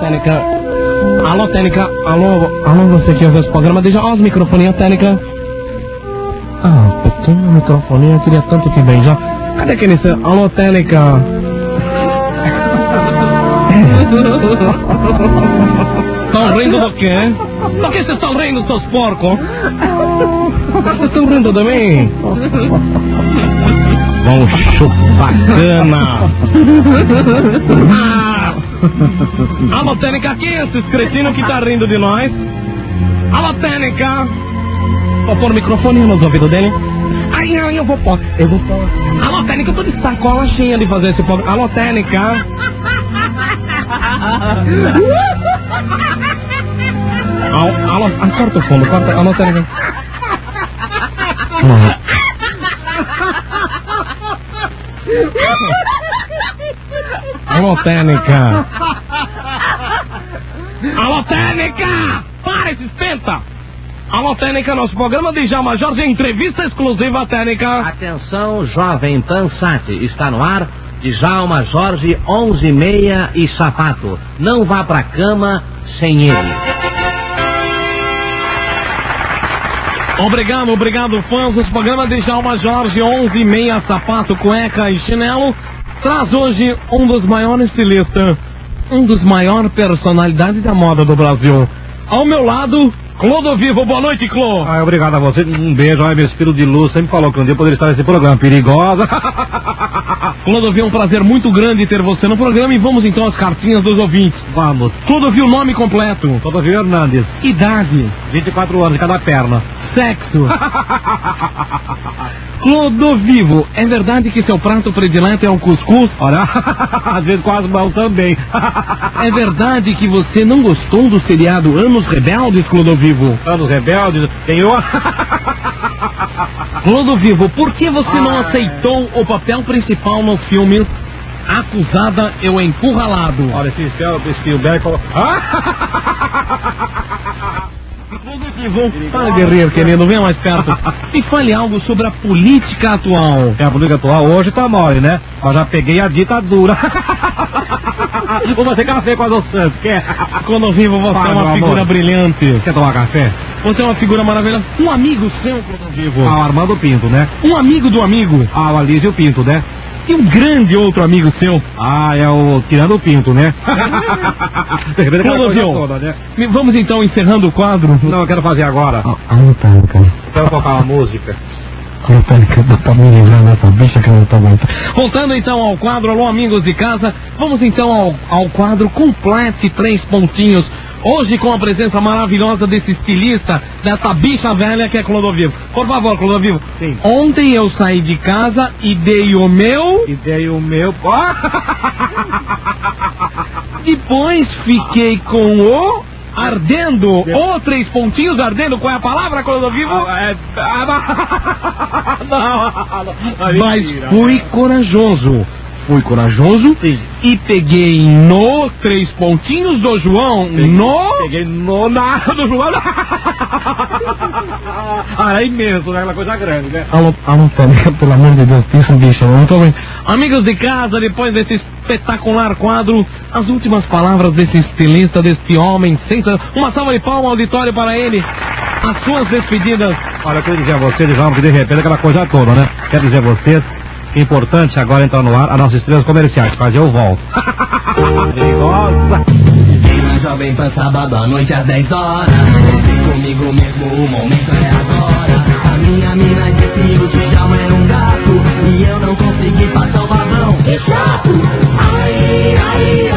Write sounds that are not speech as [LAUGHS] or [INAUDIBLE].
Técnica. Alô, Técnica. Alô, alô, você que ouve esse programa, deixa os microfoninhos, Técnica. Ah, pequeno microfoninho, eu queria tanto que bem já. Cadê aquele seu... Alô, Técnica. [LAUGHS] Estão rindo do quê? Do que vocês estão rindo, seus porcos? Vocês estão rindo de mim? Vão chupacana! Ah! [LAUGHS] [LAUGHS] Alô, Tênica, quem é esse cretino que tá rindo de nós? Alô, Tênica! Vou pôr o microfone nos ouvidos dele. Ai, ai, eu vou pôr, eu vou pôr. Eu tô de sacola cheia de fazer esse programa. Alô! [LAUGHS] Alô, alô, ah, corta o fundo, corta. Alô, Tênica. [LAUGHS] Alô, Técnica! [LAUGHS] Alô, Técnica! Para, esse espenta! Alô, Técnica, nosso programa de Djalma Jorge, entrevista exclusiva, Técnica. Atenção, Jovem Pan Sat, está no ar. Djalma Jorge, 11 e meia e sapato. Não vá pra cama sem ele. Obrigado, obrigado, fãs. Os programas de Djalma Jorge, 11 e meia, sapato, cueca e chinelo, traz hoje um dos maiores estilistas, um dos maiores personalidades da moda do Brasil. Ao meu lado, Clodovivo. Boa noite, Clô. Ah, obrigado a você. Um beijo. Ai, meu espírito de luz sempre falou que um dia poderia estar nesse programa. Perigosa. [LAUGHS] Clodovil, é um prazer muito grande ter você no programa e vamos então às cartinhas dos ouvintes. Vamos. Clodovil, nome completo. Clodovil Hernandes. Idade. 24 anos cada perna. Sexo. [LAUGHS] Clodovivo, é verdade que seu prato predileto é o cuscuz? Olha, [LAUGHS] às vezes quase mal também. [LAUGHS] É verdade que você não gostou do seriado Anos Rebeldes, Clodovivo? Anos Rebeldes, eu. Clodovivo, por que você não aceitou o papel principal no filme Acusada Eu Encurralado? Olha, esse céu, esse Spielberg Clodovivo, fala guerreiro querido, venha mais perto. Me fale algo sobre a política atual. É, a política atual hoje tá mole, né? Mas já peguei a ditadura. [LAUGHS] Vou fazer café com a Santos, quer? Clodovivo, você Fala, é uma amor. figura brilhante. Quer tomar café? Você é uma figura maravilhosa. Um amigo seu, Clodovivo. Ah, o Armando Pinto, né? Um amigo do amigo. Ah, o Alísio Pinto, né? E um grande outro amigo seu. Ah, é o Tirando o Pinto, né? [LAUGHS] Toda, né? vamos então encerrando o quadro. Não, eu quero fazer agora. Alô, Tânica. Quero tocar uma música. Não. Voltando então ao quadro, alô amigos de casa, vamos então ao, ao quadro Complete Três Pontinhos. Hoje com a presença maravilhosa desse estilista, dessa bicha velha que é Clodovivo. Por favor, Clodovivo. Sim. Ontem eu saí de casa e dei o meu, E dei o meu. [LAUGHS] depois fiquei com o ardendo. Ou três pontinhos ardendo, qual é a palavra, Clodovivo? Ah, é- ah, [LAUGHS] não, não, Mas mentira. fui corajoso. Fui corajoso Sim. e peguei no três pontinhos do João, no Peguei no nada [LAUGHS] do João. [LAUGHS] Ah, é imenso, né? Aquela coisa grande, né? Alô, alô, Tânica, pelo amor de Deus, isso, bicha, eu não tô aguentando. Amigos de casa, depois desse espetacular quadro, as últimas palavras desse estilista, desse homem, sensa- uma salva de palmas, auditório para ele, as suas despedidas. Olha, eu quero dizer a vocês, João, que de repente aquela coisa toda, né? Quero dizer a vocês é Importante agora entrar no ar as nossas estrelas comerciais, Faz eu volto. Perigosa! Vem jovem pan sábado à noite às 10 horas. Vem comigo mesmo, o momento é agora. A minha mina disse que o Tijama era um gato. E eu não consegui passar o vagão. É chato! Ai, ai,